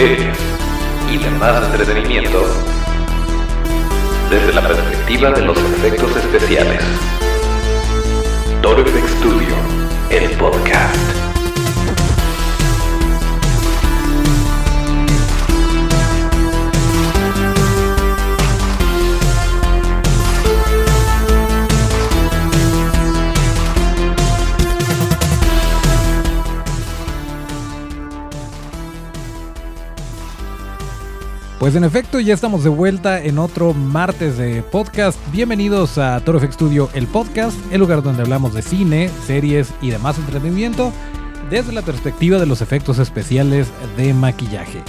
y demás entretenimiento desde la perspectiva de los efectos especiales. Toro FX Studio, el podcast. Pues en efecto, ya estamos de vuelta en otro martes de podcast. Bienvenidos a Toro FX Studio, el podcast, el lugar donde hablamos de cine, series y demás entretenimiento desde la perspectiva de los efectos especiales de maquillaje.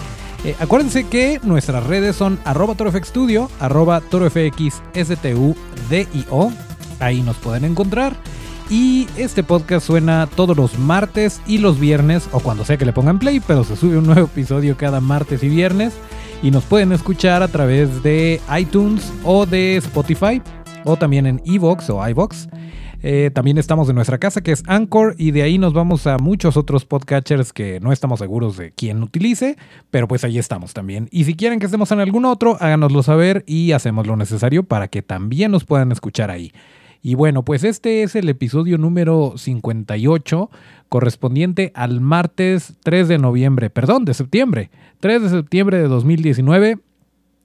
Eh, acuérdense que nuestras redes son arroba torofxstudio, arroba torofxstudio, ahí nos pueden encontrar. Y este podcast suena todos los martes y los viernes, o cuando sea que le pongan play, pero se sube un nuevo episodio cada martes y viernes y nos pueden escuchar a través de iTunes o de Spotify o también en Evox o iVox. Eh, también estamos en nuestra casa que es Anchor y de ahí nos vamos a muchos otros podcatchers que no estamos seguros de quién utilice, pero pues ahí estamos también. Y si quieren que estemos en algún otro, háganoslo saber y hacemos lo necesario para que también nos puedan escuchar ahí. Y bueno, pues este es el episodio número 58 correspondiente al martes 3 de noviembre, perdón, de septiembre, 3 de septiembre de 2019.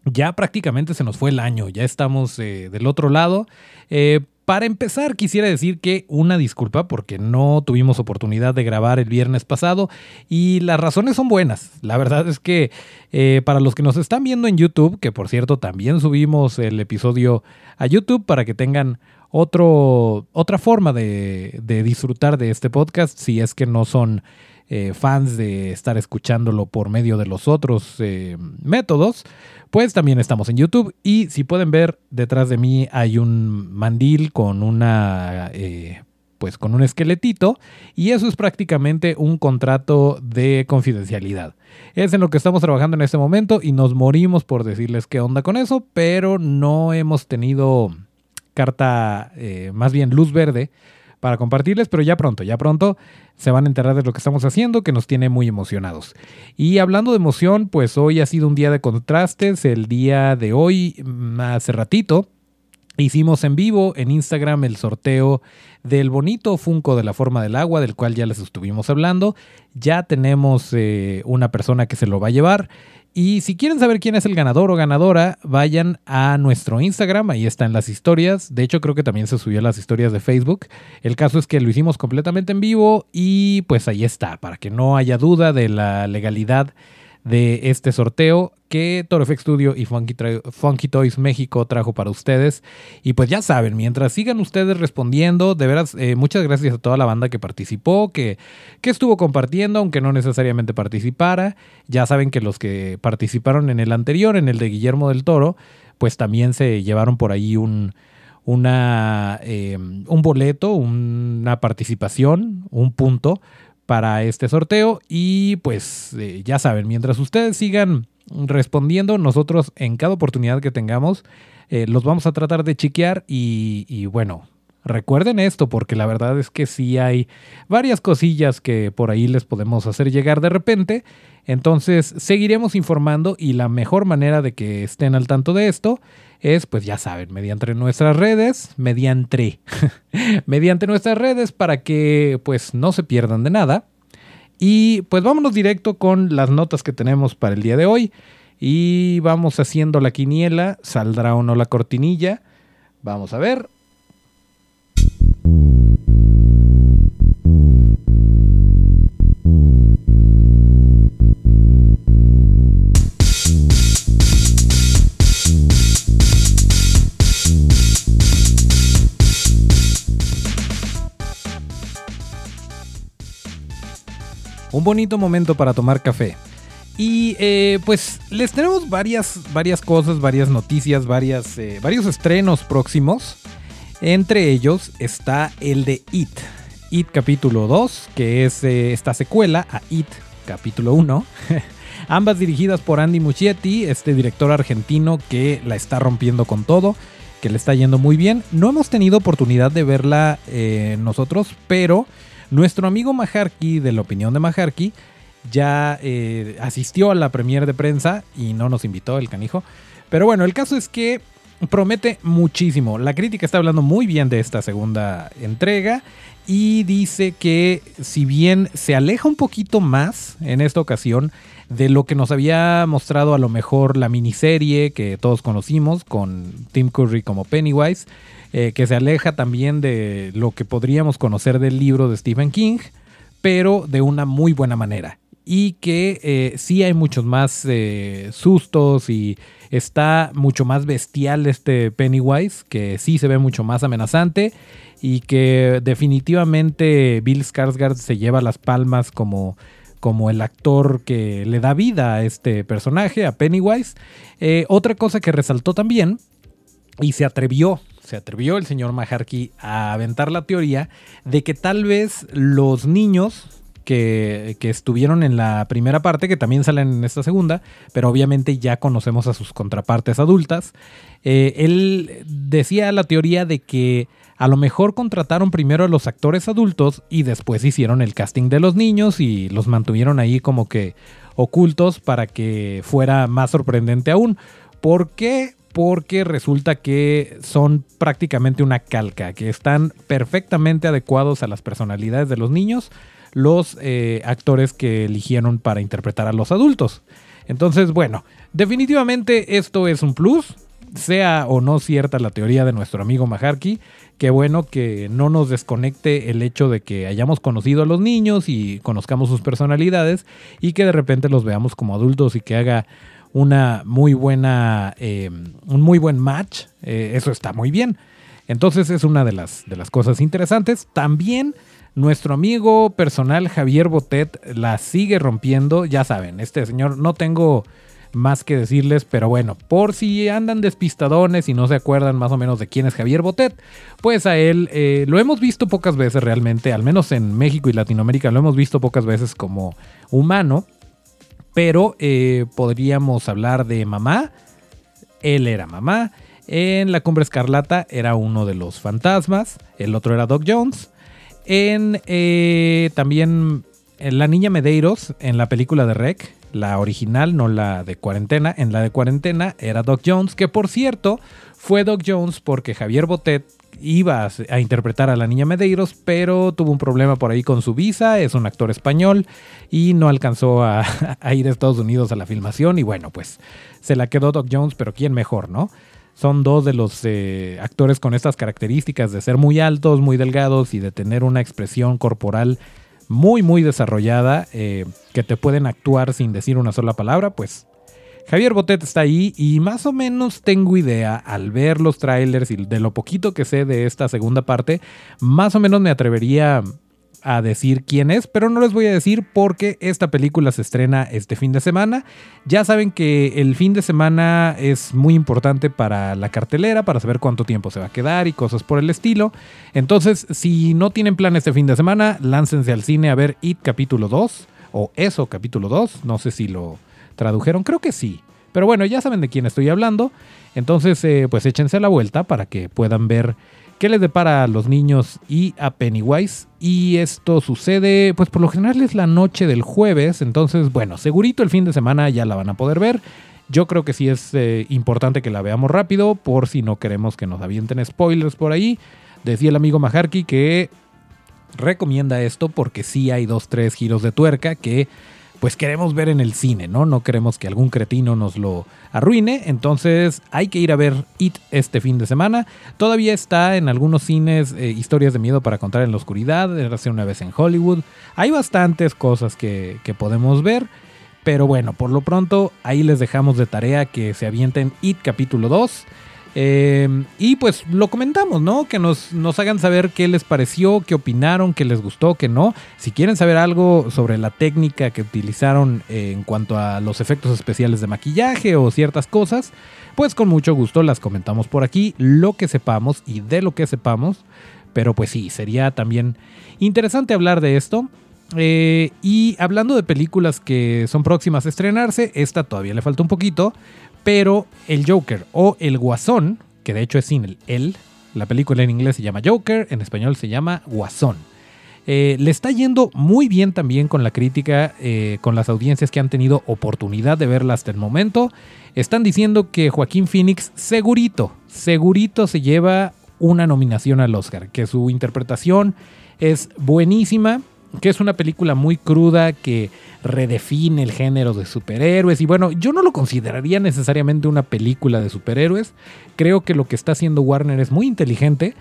Ya prácticamente se nos fue el año, ya estamos eh, del otro lado. Eh, para empezar, quisiera decir que una disculpa porque no tuvimos oportunidad de grabar el viernes pasado y las razones son buenas. La verdad es que eh, para los que nos están viendo en YouTube, que por cierto también subimos el episodio a YouTube para que tengan otro, otra forma de, disfrutar de este podcast si es que no son eh, fans de estar escuchándolo por medio de los otros eh, métodos, pues también estamos en YouTube y si pueden ver detrás de mí hay un mandil con una... Eh, pues con un esqueletito y eso es prácticamente un contrato de confidencialidad. Es en lo que estamos trabajando en este momento y nos morimos por decirles qué onda con eso, pero no hemos tenido carta, eh, más bien luz verde, para compartirles, pero ya pronto, ya pronto se van a enterar de lo que estamos haciendo, que nos tiene muy emocionados. Y hablando de emoción, pues hoy ha sido un día de contrastes, el día de hoy, mm, hace ratito, Hicimos en vivo en Instagram el sorteo del bonito Funko de la forma del agua, del cual ya les estuvimos hablando. Ya tenemos eh, una persona que se lo va a llevar. Y si quieren saber quién es el ganador o ganadora, vayan a nuestro Instagram, ahí están las historias. De hecho, creo que también se subió las historias de Facebook. El caso es que lo hicimos completamente en vivo y pues ahí está, para que no haya duda de la legalidad de este sorteo que ToroFX Studio y Funky, Toys México trajo para ustedes. Y pues ya saben, mientras sigan ustedes respondiendo, de veras, eh, muchas gracias a toda la banda que participó, que, que estuvo compartiendo, aunque no necesariamente participara. Ya saben que los que participaron en el anterior, en el de Guillermo del Toro, pues también se llevaron por ahí un, una, eh, un boleto, una participación, un punto para este sorteo. Y pues eh, ya saben, mientras ustedes sigan respondiendo, nosotros en cada oportunidad que tengamos eh, los vamos a tratar de chequear y, y bueno, recuerden esto porque la verdad es que sí hay varias cosillas que por ahí les podemos hacer llegar de repente. Entonces seguiremos informando y la mejor manera de que estén al tanto de esto es, pues ya saben, mediante nuestras redes, mediante, mediante nuestras redes para que pues no se pierdan de nada. Y pues vámonos directo con las notas que tenemos para el día de hoy. Y vamos haciendo la quiniela, saldrá o no la cortinilla. Vamos a ver. Un bonito momento para tomar café. Y eh, pues les tenemos varias, varias cosas, varias noticias, varias, eh, varios estrenos próximos. Entre ellos está el de It. It capítulo 2, que es eh, esta secuela a It capítulo 1. Ambas dirigidas por Andy Muschietti, este director argentino que la está rompiendo con todo, que le está yendo muy bien. No hemos tenido oportunidad de verla nosotros, pero nuestro amigo Maharki, de la opinión de Maharki, ya eh, asistió a la premier de prensa y no nos invitó el canijo. Pero bueno, el caso es que promete muchísimo. La crítica está hablando muy bien de esta segunda entrega y dice que si bien se aleja un poquito más en esta ocasión de lo que nos había mostrado a lo mejor la miniserie que todos conocimos con Tim Curry como Pennywise, eh, que se aleja también de lo que podríamos conocer del libro de Stephen King, pero de una muy buena manera. Y que eh, sí hay muchos más eh, sustos y está mucho más bestial este Pennywise, que sí se ve mucho más amenazante y que definitivamente Bill Skarsgård se lleva las palmas como como el actor que le da vida a este personaje, a Pennywise. Otra cosa que resaltó también, y se atrevió, se atrevió el señor Maharky a aventar la teoría de que tal vez los niños que, estuvieron en la primera parte, que también salen en esta segunda, pero obviamente ya conocemos a sus contrapartes adultas. Eh, él decía la teoría de que a lo mejor contrataron primero a los actores adultos y después hicieron el casting de los niños y los mantuvieron ahí como que ocultos para que fuera más sorprendente aún. ¿Por qué? Porque resulta que son prácticamente una calca, que están perfectamente adecuados a las personalidades de los niños los eh, actores que eligieron para interpretar a los adultos. Entonces, bueno, definitivamente esto es un plus, sea o no cierta la teoría de nuestro amigo Maharky, qué bueno que no nos desconecte el hecho de que hayamos conocido a los niños y conozcamos sus personalidades y que de repente los veamos como adultos y que haga una muy buena, eh, un muy buen match. Eh, eso está muy bien. Entonces es una de las, de las cosas interesantes. También nuestro amigo personal Javier Botet la sigue rompiendo. Ya saben, este señor no tengo más que decirles, pero bueno, por si andan despistadones y no se acuerdan más o menos de quién es Javier Botet, pues a él eh, lo hemos visto pocas veces realmente, al menos en México y Latinoamérica lo hemos visto pocas veces como humano, pero eh, podríamos hablar de mamá, él era mamá, en La Cumbre Escarlata era uno de los fantasmas, el otro era Doc Jones, en eh, también en La Niña Medeiros, en la película de Rec, la original, no la de cuarentena. En la de cuarentena era Doc Jones, que por cierto fue Doc Jones porque Javier Botet iba a, interpretar a la niña Medeiros, pero tuvo un problema por ahí con su visa, es un actor español y no alcanzó a, ir a Estados Unidos a la filmación y bueno, pues se la quedó Doc Jones, pero ¿quién mejor, no? son dos de los eh, actores con estas características de ser muy altos, muy delgados y de tener una expresión corporal muy, muy desarrollada, eh, que te pueden actuar sin decir una sola palabra, pues Javier Botet está ahí y más o menos tengo idea al ver los trailers y de lo poquito que sé de esta segunda parte, más o menos me atrevería a decir quién es, pero no les voy a decir porque esta película se estrena este fin de semana. Ya saben que el fin de semana es muy importante para la cartelera, para saber cuánto tiempo se va a quedar y cosas por el estilo. Entonces, si no tienen plan este fin de semana, láncense al cine a ver It capítulo 2 o Eso capítulo 2. No sé si lo tradujeron, creo que sí. Pero bueno, ya saben de quién estoy hablando. Entonces, eh, pues échense la vuelta para que puedan ver qué les depara a los niños y a Pennywise. Y esto sucede, pues por lo general es la noche del jueves, entonces bueno, segurito el fin de semana ya la van a poder ver. Yo creo que sí es eh, importante que la veamos rápido, por si no queremos que nos avienten spoilers por ahí. Decía el amigo Maharky que recomienda esto porque sí hay dos, tres giros de tuerca que pues queremos ver en el cine, ¿no? No queremos que algún cretino nos lo arruine, entonces hay que ir a ver It este fin de semana. Todavía está en algunos cines eh, historias de miedo para contar en la oscuridad, hace una vez en Hollywood. Hay bastantes cosas que, que podemos ver. Pero bueno, por lo pronto ahí les dejamos de tarea que se avienten It capítulo 2. Em, y pues lo comentamos, ¿no? Que nos, nos hagan saber qué les pareció, qué opinaron, qué les gustó, qué no. Si quieren saber algo sobre la técnica que utilizaron en cuanto a los efectos especiales de maquillaje o ciertas cosas, pues con mucho gusto las comentamos por aquí, lo que sepamos y de lo que sepamos. Pero pues sí, sería también interesante hablar de esto. Eh, y hablando de películas que son próximas a estrenarse, esta todavía le falta un poquito, pero el Joker o el Guasón, que de hecho es sin el él, la película en inglés se llama Joker, en español se llama Guasón. Eh, le está yendo muy bien también con la crítica, eh, con las audiencias que han tenido oportunidad de verla hasta el momento. Están diciendo que Joaquín Phoenix segurito, segurito se lleva una nominación al Oscar, que su interpretación es buenísima, que es una película muy cruda que redefine el género de superhéroes. Y bueno, yo no lo consideraría necesariamente una película de superhéroes, creo que lo que está haciendo Warner es muy inteligente,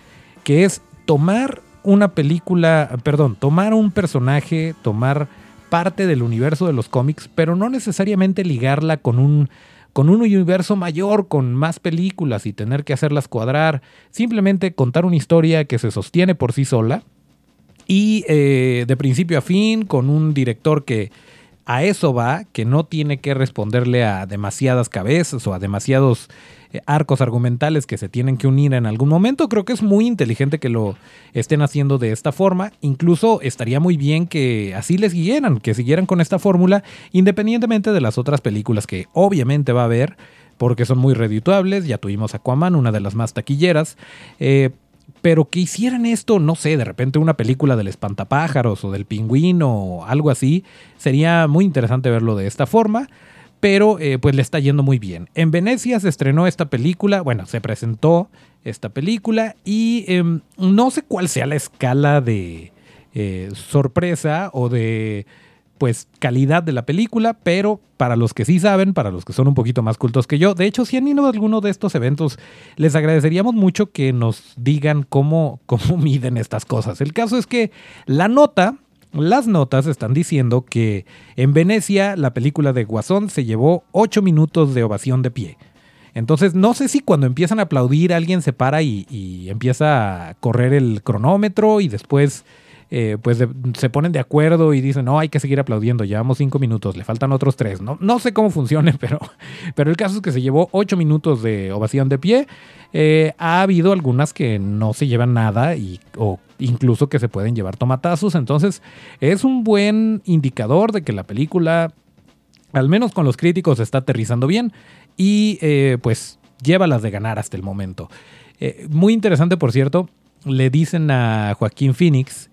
que es tomar una película, perdón, tomar un personaje, tomar parte del universo de los cómics, pero no necesariamente ligarla con un con un universo mayor, con más películas y tener que hacerlas cuadrar, simplemente contar una historia que se sostiene por sí sola y eh, de principio a fin, con un director que a eso va, que no tiene que responderle a demasiadas cabezas o a demasiados eh, arcos argumentales que se tienen que unir en algún momento. Creo que es muy inteligente que lo estén haciendo de esta forma. Incluso estaría muy bien que así les siguieran, que siguieran con esta fórmula, independientemente de las otras películas que obviamente va a haber, porque son muy redituables. Ya tuvimos Aquaman, una de las más taquilleras. Eh, pero que hicieran esto, no sé, de repente una película del espantapájaros o del pingüino o algo así, sería muy interesante verlo de esta forma pero eh, pues le está yendo muy bien. En Venecia se estrenó esta película, bueno, se presentó esta película y em, no sé cuál sea la escala de eh, sorpresa o de pues calidad de la película, pero para los que sí saben, para los que son un poquito más cultos que yo, de hecho, si han ido a alguno de estos eventos, les agradeceríamos mucho que nos digan cómo, cómo miden estas cosas. El caso es que la nota las notas están diciendo que en Venecia la película de Guasón se llevó 8 minutos de ovación de pie. Entonces no sé si cuando empiezan a aplaudir alguien se para y, y empieza a correr el cronómetro y después eh, pues se ponen de acuerdo y dicen, no, hay que seguir aplaudiendo, llevamos cinco minutos, le faltan otros tres. No, no sé cómo funcione, pero, pero el caso es que se llevó ocho minutos de ovación de pie. Eh, ha habido algunas que no se llevan nada y, o incluso que se pueden llevar tomatazos. Entonces es un buen indicador de que la película, al menos con los críticos, está aterrizando bien y eh, pues lleva las de ganar hasta el momento. muy interesante, por cierto, le dicen a Joaquín Phoenix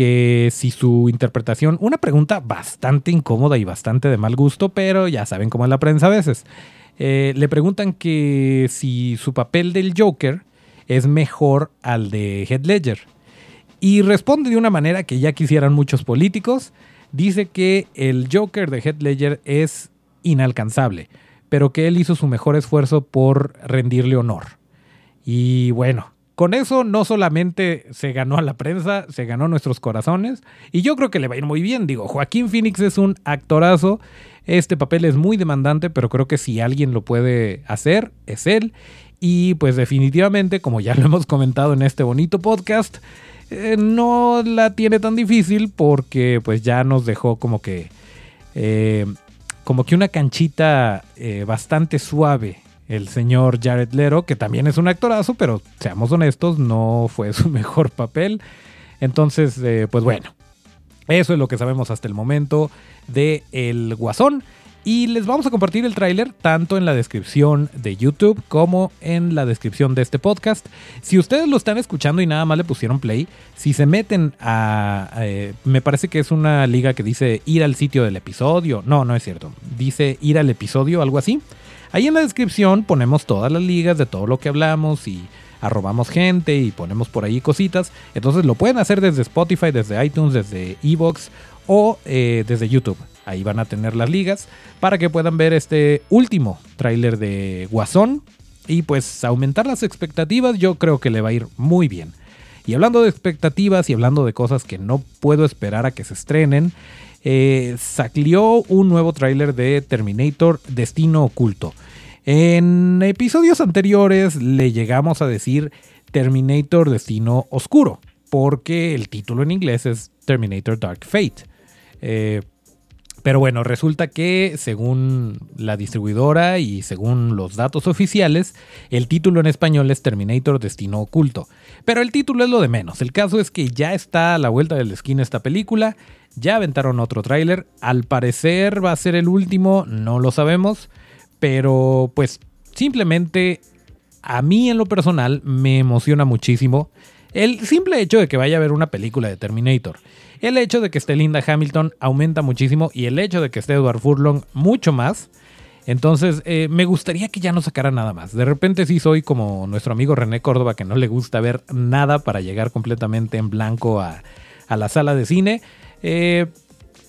que si su interpretación, una pregunta bastante incómoda y bastante de mal gusto, pero ya saben cómo es la prensa a veces, eh, le preguntan que si su papel del Joker es mejor al de Head Ledger. Y responde de una manera que ya quisieran muchos políticos. Dice que el Joker de Head Ledger es inalcanzable, pero que él hizo su mejor esfuerzo por rendirle honor. Y bueno, con eso no solamente se ganó a la prensa, se ganó nuestros corazones y yo creo que le va a ir muy bien. Digo, Joaquín Phoenix es un actorazo, este papel es muy demandante, pero creo que si alguien lo puede hacer, es él. Y pues definitivamente, como ya lo hemos comentado en este bonito podcast, eh, no la tiene tan difícil porque pues ya nos dejó como que... Eh, como que una canchita eh, bastante suave el señor Jared Leto, que también es un actorazo, pero seamos honestos, no fue su mejor papel. Entonces, eh, pues bueno, eso es lo que sabemos hasta el momento de El Guasón. Y les vamos a compartir el tráiler tanto en la descripción de YouTube como en la descripción de este podcast. Si ustedes lo están escuchando y nada más le pusieron play, si se meten a... Eh, me parece que es una liga que dice ir al sitio del episodio. No, no es cierto. Dice ir al episodio, algo así. Ahí en la descripción ponemos todas las ligas de todo lo que hablamos y arrobamos gente y ponemos por ahí cositas. Entonces lo pueden hacer desde Spotify, desde iTunes, desde Evox o eh, desde YouTube. Ahí van a tener las ligas para que puedan ver este último tráiler de Guasón y pues aumentar las expectativas yo creo que le va a ir muy bien. Y hablando de expectativas y hablando de cosas que no puedo esperar a que se estrenen, eh, un nuevo tráiler de Terminator Destino Oculto. En episodios anteriores le llegamos a decir Terminator Destino Oscuro, porque el título en inglés es Terminator Dark Fate. Eh, pero bueno, resulta que según la distribuidora y según los datos oficiales, el título en español es Terminator Destino Oculto. Pero el título es lo de menos. El caso es que ya está a la vuelta del esquina esta película. Ya aventaron otro tráiler. Al parecer va a ser el último, no lo sabemos. Pero pues simplemente a mí en lo personal me emociona muchísimo El simple hecho de que vaya a ver una película de Terminator, el hecho de que esté Linda Hamilton aumenta muchísimo y el hecho de que esté Edward Furlong mucho más. Entonces, eh, me gustaría que ya no sacara nada más. De repente sí soy como nuestro amigo René Córdoba, que no le gusta ver nada para llegar completamente en blanco a, a la sala de cine. Eh,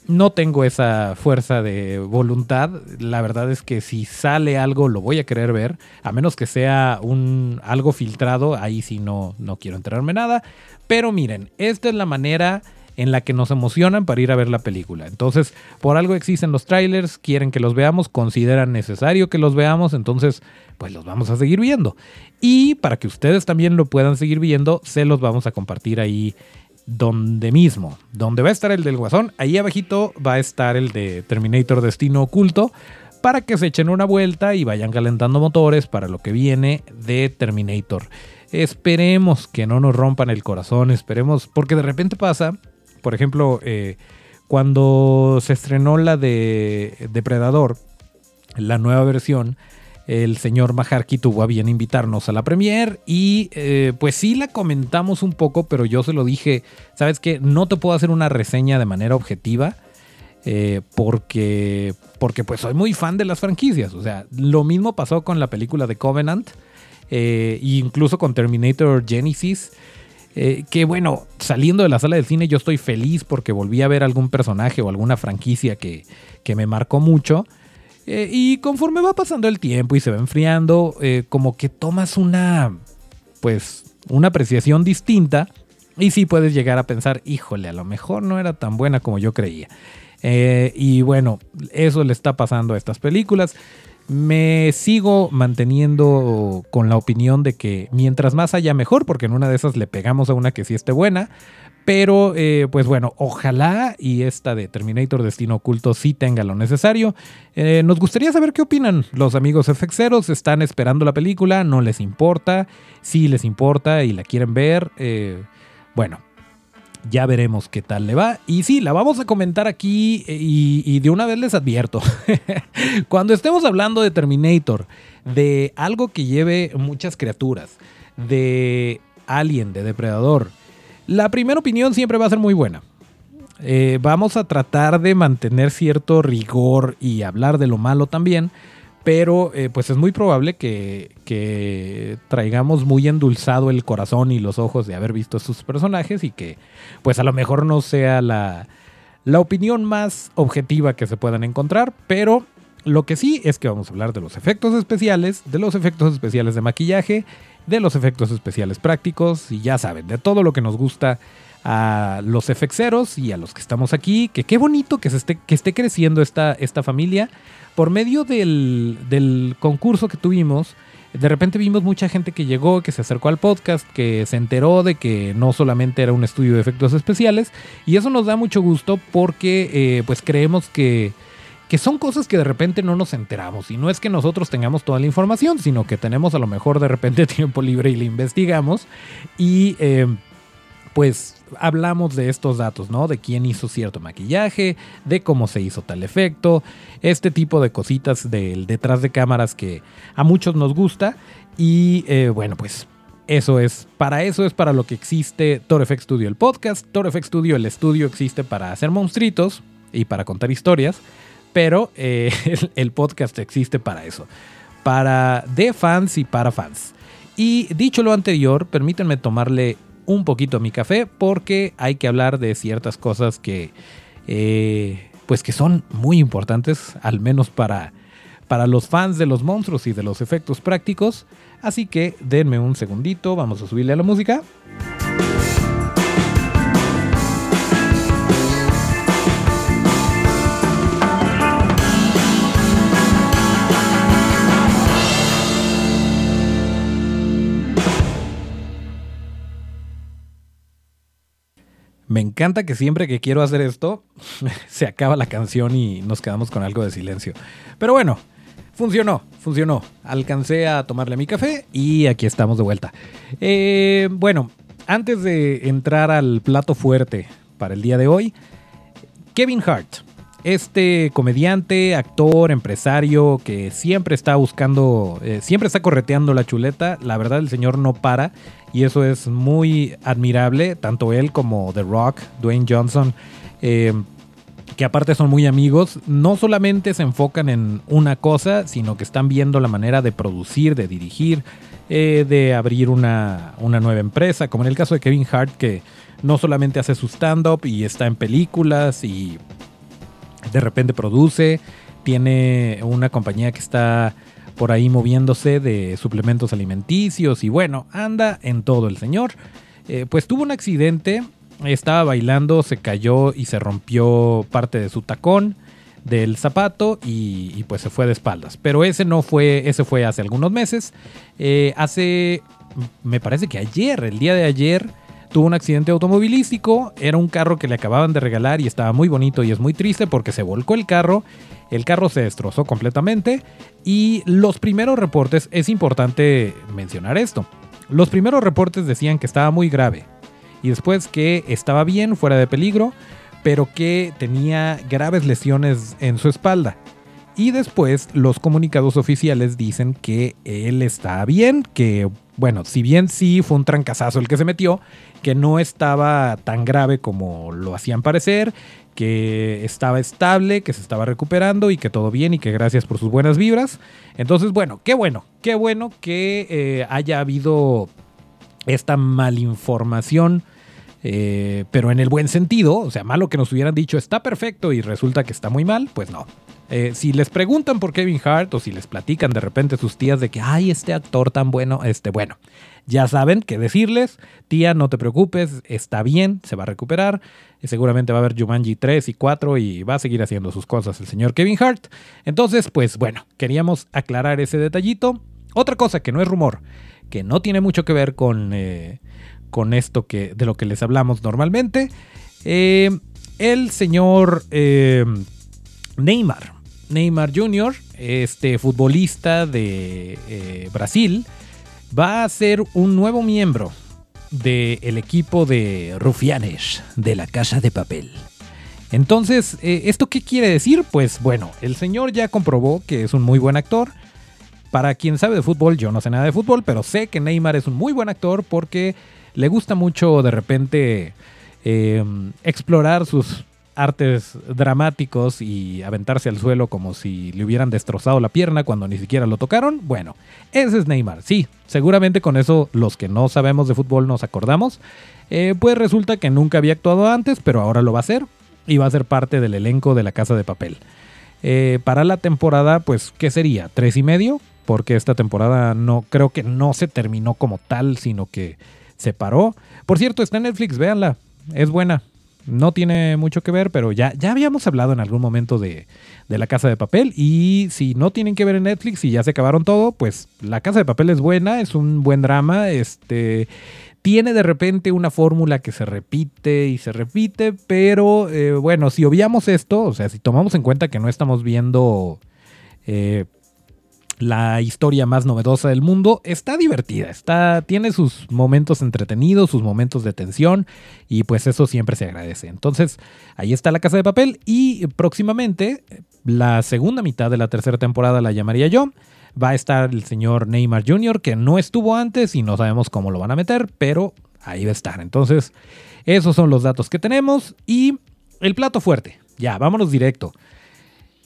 no tengo esa fuerza de voluntad. La verdad es que si sale algo lo voy a querer ver, a menos que sea un algo filtrado, ahí sí no, no quiero enterarme nada. Pero miren, esta es la manera en la que nos emocionan para ir a ver la película. Entonces, por algo existen los trailers, quieren que los veamos, consideran necesario que los veamos, entonces, pues los vamos a seguir viendo. Y para que ustedes también lo puedan seguir viendo, se los vamos a compartir ahí donde mismo, donde va a estar el del Guasón, ahí abajito va a estar el de Terminator Destino Oculto, para que se echen una vuelta y vayan calentando motores para lo que viene de Terminator. Esperemos que no nos rompan el corazón, esperemos, porque de repente pasa, por ejemplo, eh, cuando se estrenó la de Depredador, la nueva versión, el señor Majarki tuvo a bien invitarnos a la premier y eh, pues sí la comentamos un poco, pero yo se lo dije, sabes que no te puedo hacer una reseña de manera objetiva eh, porque, porque pues soy muy fan de las franquicias, o sea, lo mismo pasó con la película de Covenant e incluso con Terminator Genesis. Que bueno, saliendo de la sala del cine yo estoy feliz porque volví a ver algún personaje o alguna franquicia que, que me marcó mucho. Eh, y conforme va pasando el tiempo y se va enfriando, eh, como que tomas una, pues, una apreciación distinta. Y sí puedes llegar a pensar, híjole, a lo mejor no era tan buena como yo creía. Eh, y bueno, eso le está pasando a estas películas. Me sigo manteniendo con la opinión de que mientras más haya mejor, porque en una de esas le pegamos a una que sí esté buena, pero, eh, pues bueno, ojalá y esta de Terminator Destino Oculto sí tenga lo necesario. Eh, nos gustaría saber qué opinan los amigos FXeros. ¿Están esperando la película? ¿No les importa? Si les importa y la quieren ver. Eh, bueno, ya veremos qué tal le va. Y sí, la vamos a comentar aquí y, y de una vez les advierto. Cuando estemos hablando de Terminator, de algo que lleve muchas criaturas, de Alien, de Depredador, la primera opinión siempre va a ser muy buena. Eh, vamos a tratar de mantener cierto rigor y hablar de lo malo también, pero eh, pues es muy probable que, que, traigamos muy endulzado el corazón y los ojos de haber visto estos personajes y que pues a lo mejor no sea la, la opinión más objetiva que se puedan encontrar, pero lo que sí es que vamos a hablar de los efectos especiales, de los efectos especiales de maquillaje de los efectos especiales prácticos y ya saben, de todo lo que nos gusta a los efexeros y a los que estamos aquí, que qué bonito que, se esté, que esté creciendo esta, esta familia. Por medio del, del concurso que tuvimos, de repente vimos mucha gente que llegó, que se acercó al podcast, que se enteró de que no solamente era un estudio de efectos especiales, y eso nos da mucho gusto porque eh, pues creemos que que son cosas que de repente no nos enteramos. Y no es que nosotros tengamos toda la información, sino que tenemos a lo mejor de repente tiempo libre y le investigamos. Y eh, pues hablamos de estos datos, ¿no? De quién hizo cierto maquillaje, de cómo se hizo tal efecto, este tipo de cositas del detrás de cámaras que a muchos nos gusta. Y eh, bueno, pues eso es, para eso es para lo que existe Toro FX Studio el podcast. Toro FX Studio el estudio existe para hacer monstruitos y para contar historias pero eh, el, podcast existe para eso, para de fans y para fans. Y dicho lo anterior, permítanme tomarle un poquito mi café porque hay que hablar de ciertas cosas que, eh, pues que son muy importantes, al menos para, para los fans de los monstruos y de los efectos prácticos. Así que denme un segundito, vamos a subirle a la música. Me encanta que siempre que quiero hacer esto, se acaba la canción y nos quedamos con algo de silencio. Pero bueno, funcionó, funcionó. Alcancé a tomarle mi café y aquí estamos de vuelta. Eh, bueno, antes de entrar al plato fuerte para el día de hoy, Kevin Hart, este comediante, actor, empresario que siempre está buscando, eh, siempre está correteando la chuleta, la verdad el señor no para y eso es muy admirable, tanto él como The Rock, Dwayne Johnson. Eh, que aparte son muy amigos, no solamente se enfocan en una cosa, sino que están viendo la manera de producir, de dirigir, eh, de abrir una, una, nueva empresa, como en el caso de Kevin Hart, que no solamente hace su stand-up y está en películas y de repente produce, tiene una compañía que está por ahí moviéndose de suplementos alimenticios y bueno, anda en todo el señor. Eh, pues tuvo un accidente, estaba bailando, se cayó y se rompió parte de su tacón del zapato y, pues se fue de espaldas. Pero ese no fue, ese fue hace algunos meses. Eh, hace, me parece que ayer, el día de ayer, tuvo un accidente automovilístico. Era un carro que le acababan de regalar y estaba muy bonito y es muy triste porque se volcó el carro. El carro se destrozó completamente. Y los primeros reportes, es importante mencionar esto. Los primeros reportes decían que estaba muy grave. Y después que estaba bien, fuera de peligro, pero que tenía graves lesiones en su espalda. Y después los comunicados oficiales dicen que él está bien, que bueno, si bien sí fue un trancazazo el que se metió, que no estaba tan grave como lo hacían parecer, que estaba estable, que se estaba recuperando y que todo bien y que gracias por sus buenas vibras. Entonces, bueno, qué bueno, qué bueno que eh, haya habido esta malinformación eh, pero en el buen sentido, o sea, malo que nos hubieran dicho está perfecto y resulta que está muy mal, pues no. Eh, si les preguntan por Kevin Hart o si les platican de repente sus tías de que, ay, este actor tan bueno, este, bueno, ya saben qué decirles, tía, no te preocupes, está bien, se va a recuperar, seguramente va a haber Jumanji 3 y 4 y va a seguir haciendo sus cosas el señor Kevin Hart. Entonces, pues bueno, queríamos aclarar ese detallito. Otra cosa que no es rumor, que no tiene mucho que ver con... Eh, con esto que, de lo que les hablamos normalmente. Eh, el señor eh, Neymar, Neymar Jr., este futbolista de eh, Brasil, va a ser un nuevo miembro del equipo de rufianes de la Casa de Papel. Entonces, ¿esto qué quiere decir? Pues bueno, el señor ya comprobó que es un muy buen actor. Para quien sabe de fútbol, yo no sé nada de fútbol, pero sé que Neymar es un muy buen actor porque le gusta mucho de repente eh, explorar sus artes dramáticos y aventarse al suelo como si le hubieran destrozado la pierna cuando ni siquiera lo tocaron. Bueno, ese es Neymar, sí, seguramente con eso los que no sabemos de fútbol nos acordamos. Eh, pues resulta que nunca había actuado antes, pero ahora lo va a hacer y va a ser parte del elenco de la Casa de Papel. Eh, para la temporada, pues, ¿qué sería? ¿Tres y medio? Porque esta temporada no, creo que no se terminó como tal, sino que se paró. Por cierto, está en Netflix, véanla. Es buena. No tiene mucho que ver, pero ya, ya habíamos hablado en algún momento de, de, La Casa de Papel. Y si no tienen que ver en Netflix y ya se acabaron todo, pues La Casa de Papel es buena, es un buen drama. Este. Tiene de repente una fórmula que se repite y se repite, pero eh, bueno, si obviamos esto, o sea, si tomamos en cuenta que no estamos viendo eh, la historia más novedosa del mundo. Está divertida, está, tiene sus momentos entretenidos, sus momentos de tensión y pues eso siempre se agradece. Entonces, ahí está la casa de papel y próximamente la segunda mitad de la tercera temporada la llamaría yo. Va a estar el señor Neymar Jr., que no estuvo antes y no sabemos cómo lo van a meter, pero ahí va a estar. Entonces, esos son los datos que tenemos y el plato fuerte. Ya, vámonos directo.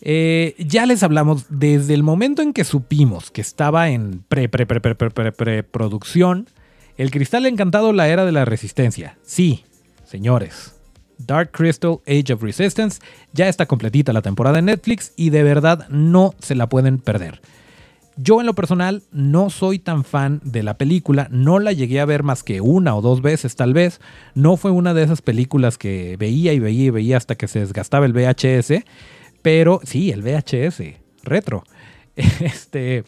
Eh, ya les hablamos desde el momento en que supimos que estaba en pre, pre, pre, pre, pre, pre, producción. El Cristal Encantado, la era de la resistencia. Sí, señores. Dark Crystal Age of Resistance ya está completita la temporada en Netflix y de verdad no se la pueden perder. Yo en lo personal no soy tan fan de la película, no la llegué a ver más que una o dos veces tal vez, no fue una de esas películas que veía y veía y veía hasta que se desgastaba el VHS, pero sí, el VHS, retro. Este,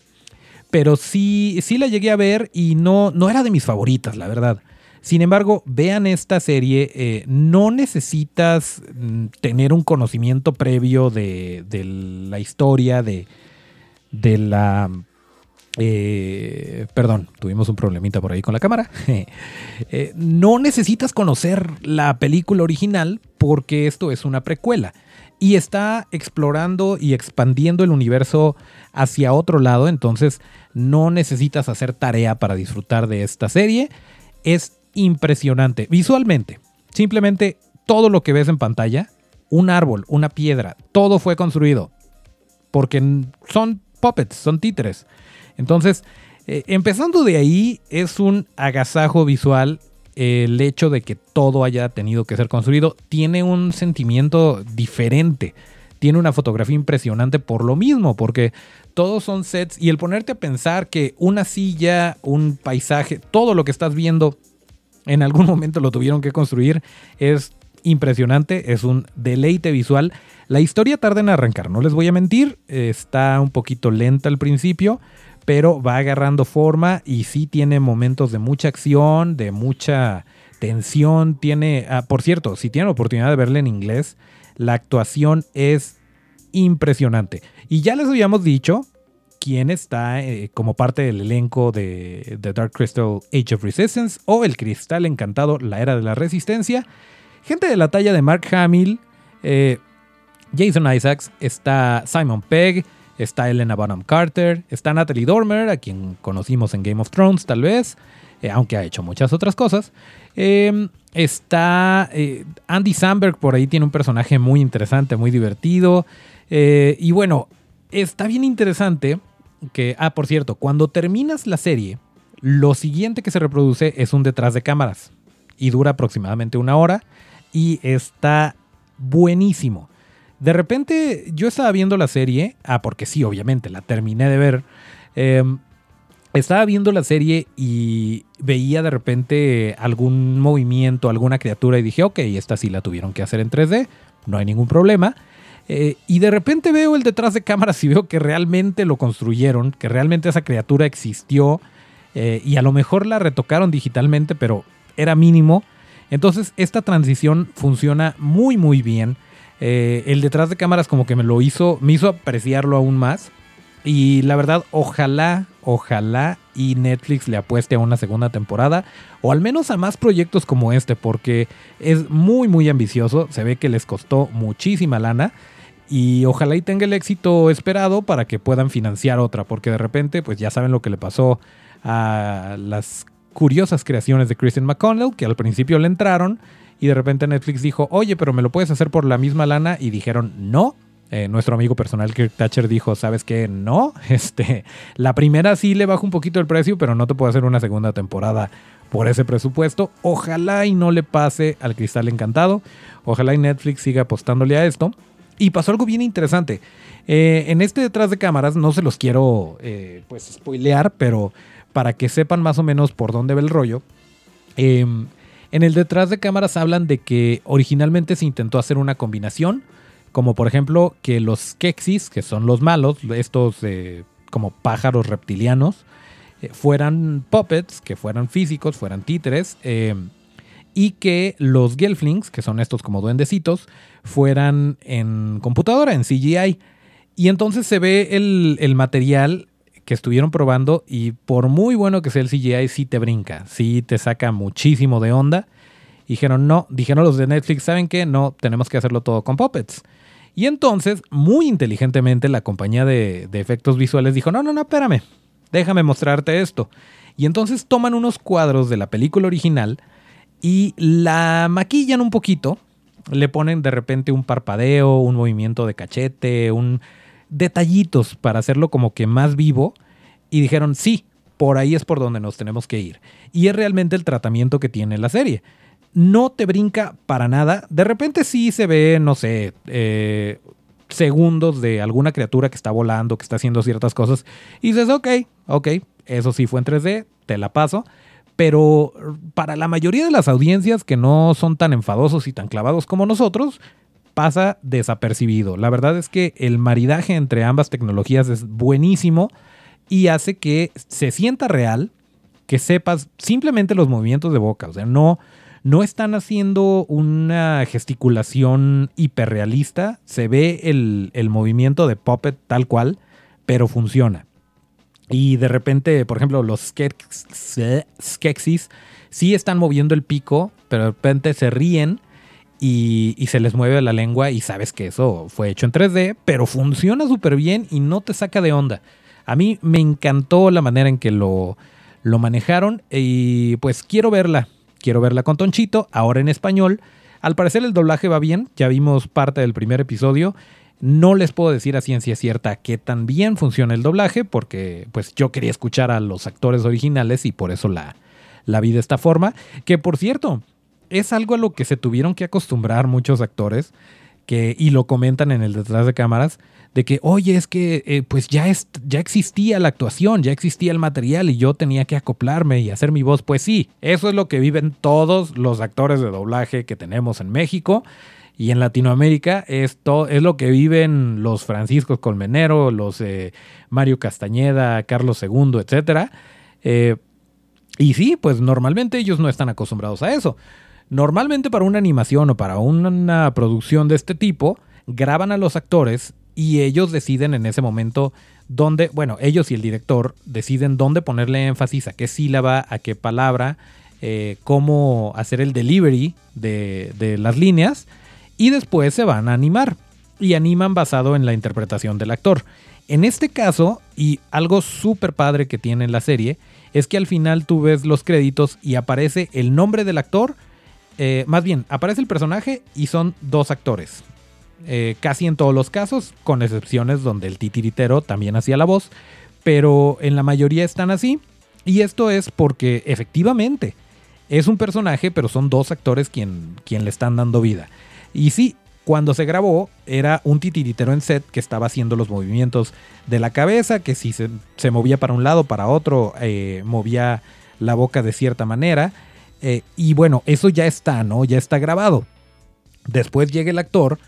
pero sí, sí la llegué a ver y no, no era de mis favoritas, la verdad. Sin embargo, vean esta serie, eh, no necesitas mm, tener un conocimiento previo de, la historia, de, de la... Eh, perdón, tuvimos un problemita por ahí con la cámara. Eh, no necesitas conocer la película original porque esto es una precuela y está explorando y expandiendo el universo hacia otro lado, entonces no necesitas hacer tarea para disfrutar de esta serie. es impresionante. Visualmente, simplemente todo lo que ves en pantalla, un árbol, una piedra, todo fue construido. Porque son puppets, son títeres. Entonces, eh, empezando de ahí, es un agasajo visual el hecho de que todo haya tenido que ser construido. Tiene un sentimiento diferente. Tiene una fotografía impresionante por lo mismo, porque todos son sets y el ponerte a pensar que una silla, un paisaje, todo lo que estás viendo en algún momento lo tuvieron que construir es impresionante, es un deleite visual. La historia tarda en arrancar, no les voy a mentir, está un poquito lenta al principio, pero va agarrando forma y sí tiene momentos de mucha acción, de mucha tensión. Tiene, ah, por cierto, si tienen oportunidad de verla en inglés, la actuación es impresionante. Y ya les habíamos dicho quién está eh, como parte del elenco de The Dark Crystal Age of Resistance o El Cristal Encantado, la Era de la Resistencia. Gente de la talla de Mark Hamill, eh, Jason Isaacs, está Simon Pegg, Está Elena Bonham Carter, está Natalie Dormer, a quien conocimos en Game of Thrones tal vez, eh, aunque ha hecho muchas otras cosas. Em, está eh, Andy Samberg, por ahí tiene un personaje muy interesante, muy divertido. Eh, y bueno, está bien interesante que, ah, por cierto, cuando terminas la serie, lo siguiente que se reproduce es un detrás de cámaras y dura aproximadamente una hora y está buenísimo. De repente yo estaba viendo la serie, ah, porque sí, obviamente, la terminé de ver. Em, estaba viendo la serie y veía de repente algún movimiento, alguna criatura y dije, ok, esta sí la tuvieron que hacer en 3D, no hay ningún problema. Eh, y de repente veo el detrás de cámaras y veo que realmente lo construyeron, que realmente esa criatura existió eh, y a lo mejor la retocaron digitalmente, pero era mínimo. Entonces esta transición funciona muy muy bien. Eh, el detrás de cámaras como que me lo hizo, me hizo apreciarlo aún más. Y la verdad, ojalá, ojalá y Netflix le apueste a una segunda temporada o al menos a más proyectos como este porque es muy muy ambicioso, se ve que les costó muchísima lana y ojalá y tenga el éxito esperado para que puedan financiar otra porque de repente pues ya saben lo que le pasó a las curiosas creaciones de Christian McConnell que al principio le entraron y de repente Netflix dijo, oye, pero me lo puedes hacer por la misma lana y dijeron, no. Eh, nuestro amigo personal Kirk Thatcher dijo, ¿sabes qué? No, este, la primera sí le bajo un poquito el precio, pero no te puedo hacer una segunda temporada por ese presupuesto. Ojalá y no le pase al Cristal Encantado. Ojalá y Netflix siga apostándole a esto. Y pasó algo bien interesante. Eh, en este detrás de cámaras, no se los quiero eh, pues spoilear, pero para que sepan más o menos por dónde va el rollo. Eh, en el detrás de cámaras hablan de que originalmente se intentó hacer una combinación, como por ejemplo que los Kexis, que son los malos, estos eh, como pájaros reptilianos, eh, fueran puppets, que fueran físicos, fueran títeres, eh, y que los Gelflings, que son estos como duendecitos, fueran en computadora, en CGI. Y entonces se ve el, el material que estuvieron probando y por muy bueno que sea el CGI, sí te brinca, sí te saca muchísimo de onda. dijeron, no, dijeron los de Netflix, ¿saben qué? No, tenemos que hacerlo todo con puppets. Y entonces, muy inteligentemente, la compañía de, de efectos visuales dijo, no, no, no, espérame, déjame mostrarte esto. Y entonces toman unos cuadros de la película original y la maquillan un poquito, le ponen de repente un parpadeo, un movimiento de cachete, un detallitos para hacerlo como que más vivo y dijeron, sí, por ahí es por donde nos tenemos que ir. Y es realmente el tratamiento que tiene la serie. No te brinca para nada. De repente sí se ve, no sé, eh, segundos de alguna criatura que está volando, que está haciendo ciertas cosas. Y dices, ok, ok, eso sí fue en 3D, te la paso. Pero para la mayoría de las audiencias que no son tan enfadosos y tan clavados como nosotros, pasa desapercibido. La verdad es que el maridaje entre ambas tecnologías es buenísimo y hace que se sienta real, que sepas simplemente los movimientos de boca. O sea, no, no están haciendo una gesticulación hiperrealista. Se ve el, el movimiento de Puppet tal cual, pero funciona. Y de repente, por ejemplo, los Skeksis sí están moviendo el pico, pero de repente se ríen y, se les mueve la lengua y sabes que eso fue hecho en 3D, pero funciona súper bien y no te saca de onda. A mí me encantó la manera en que lo, lo manejaron y pues quiero verla, quiero verla con Tonchito, ahora en español. Al parecer el doblaje va bien, ya vimos parte del primer episodio. No les puedo decir a ciencia cierta que tan bien funciona el doblaje, porque pues yo quería escuchar a los actores originales y por eso la, la vi de esta forma. Que por cierto, es algo a lo que se tuvieron que acostumbrar muchos actores, que, y lo comentan en el detrás de cámaras, de que, oye, es que eh, pues ya, es, ya existía la actuación, ya existía el material y yo tenía que acoplarme y hacer mi voz. Pues sí, eso es lo que viven todos los actores de doblaje que tenemos en México. Y en Latinoamérica esto es lo que viven los Franciscos Colmenero, los eh, Mario Castañeda, Carlos II, etc. Eh, y sí, pues normalmente ellos no están acostumbrados a eso. Normalmente para una animación o para una producción de este tipo, graban a los actores y ellos deciden en ese momento dónde, bueno, ellos y el director deciden dónde ponerle énfasis, a qué sílaba, a qué palabra, eh, cómo hacer el delivery de, de las líneas y después se van a animar y animan basado en la interpretación del actor. En este caso, y algo súper padre que tiene la serie, es que al final tú ves los créditos y aparece el nombre del actor, eh, más bien, aparece el personaje y son dos actores. Eh, casi en todos los casos, con excepciones donde el titiritero también hacía la voz, pero en la mayoría están así. Y esto es porque efectivamente es un personaje, pero son dos actores quien, quien le están dando vida. Y sí, cuando se grabó era un titiritero en set que estaba haciendo los movimientos de la cabeza, que si se, movía para un lado, para otro, eh, movía la boca de cierta manera. Eh, y bueno, eso ya está, ¿no? Ya está grabado. Después llega el actor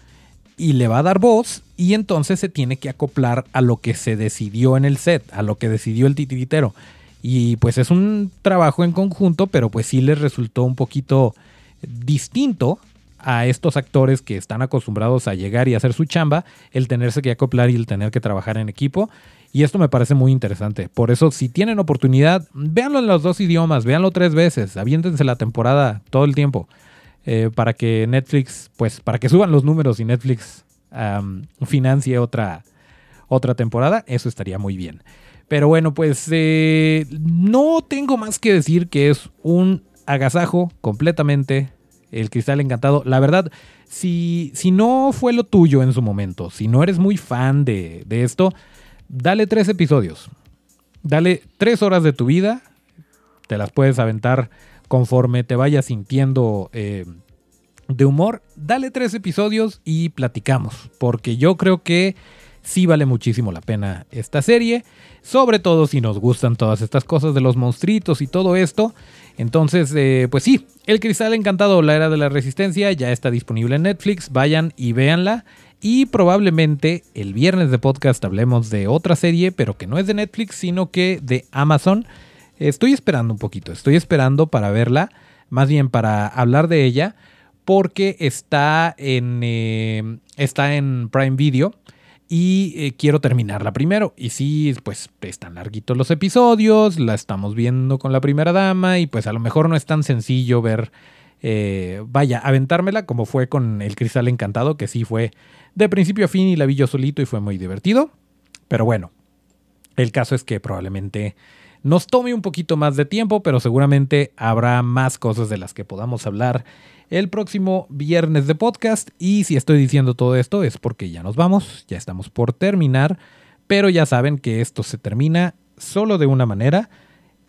y le va a dar voz y entonces se tiene que acoplar a lo que se decidió en el set, a lo que decidió el titiritero. Y pues es un trabajo en conjunto, pero pues sí les resultó un poquito distinto a estos actores que están acostumbrados a llegar y hacer su chamba, el tenerse que acoplar y el tener que trabajar en equipo. Y esto me parece muy interesante. Por eso, si tienen oportunidad, véanlo en los dos idiomas, véanlo tres veces, aviéntense la temporada todo el tiempo. Eh, para que Netflix, pues para que suban los números y Netflix financie otra, otra temporada, eso estaría muy bien. Pero bueno, pues eh, no tengo más que decir que es un agasajo completamente el cristal encantado. La verdad, si, si no fue lo tuyo en su momento, si no eres muy fan de, de esto, dale tres episodios. Dale tres horas de tu vida. Te las puedes aventar conforme te vayas sintiendo eh, de humor, dale tres episodios y platicamos, porque yo creo que sí vale muchísimo la pena esta serie, sobre todo si nos gustan todas estas cosas de los monstruitos y todo esto. Entonces, eh, pues sí, El Cristal Encantado, la Era de la Resistencia, ya está disponible en Netflix, vayan y véanla. Y probablemente el viernes de podcast hablemos de otra serie, pero que no es de Netflix, sino que de Amazon. Estoy esperando un poquito, estoy esperando para verla, más bien para hablar de ella, porque está en, eh, está en Prime Video y eh, quiero terminarla primero. Y sí, pues están larguitos los episodios, la estamos viendo con la primera dama y pues a lo mejor no es tan sencillo ver, eh, vaya, aventármela como fue con El Cristal Encantado, que sí fue de principio a fin y la vi yo solito y fue muy divertido. Pero bueno, el caso es que probablemente nos tome un poquito más de tiempo, pero seguramente habrá más cosas de las que podamos hablar el próximo viernes de podcast. Y si estoy diciendo todo esto es porque ya nos vamos, ya estamos por terminar, pero ya saben que esto se termina solo de una manera,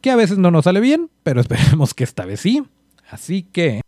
que a veces no nos sale bien, pero esperemos que esta vez sí. Así que...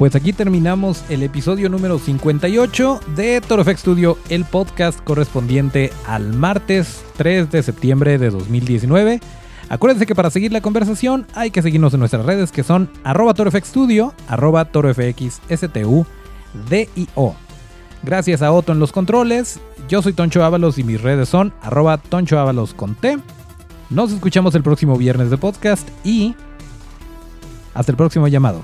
Pues aquí terminamos el episodio número 58 de Torofex Studio, el podcast correspondiente al martes 3 de septiembre de 2019. Acuérdense que para seguir la conversación hay que seguirnos en nuestras redes que son arroba torofxstudio, arroba. Gracias a Otto en los controles, yo soy Toncho Ábalos y mis redes son arroba Toncho Ábalos con T. Nos escuchamos el próximo viernes de podcast y hasta el próximo llamado.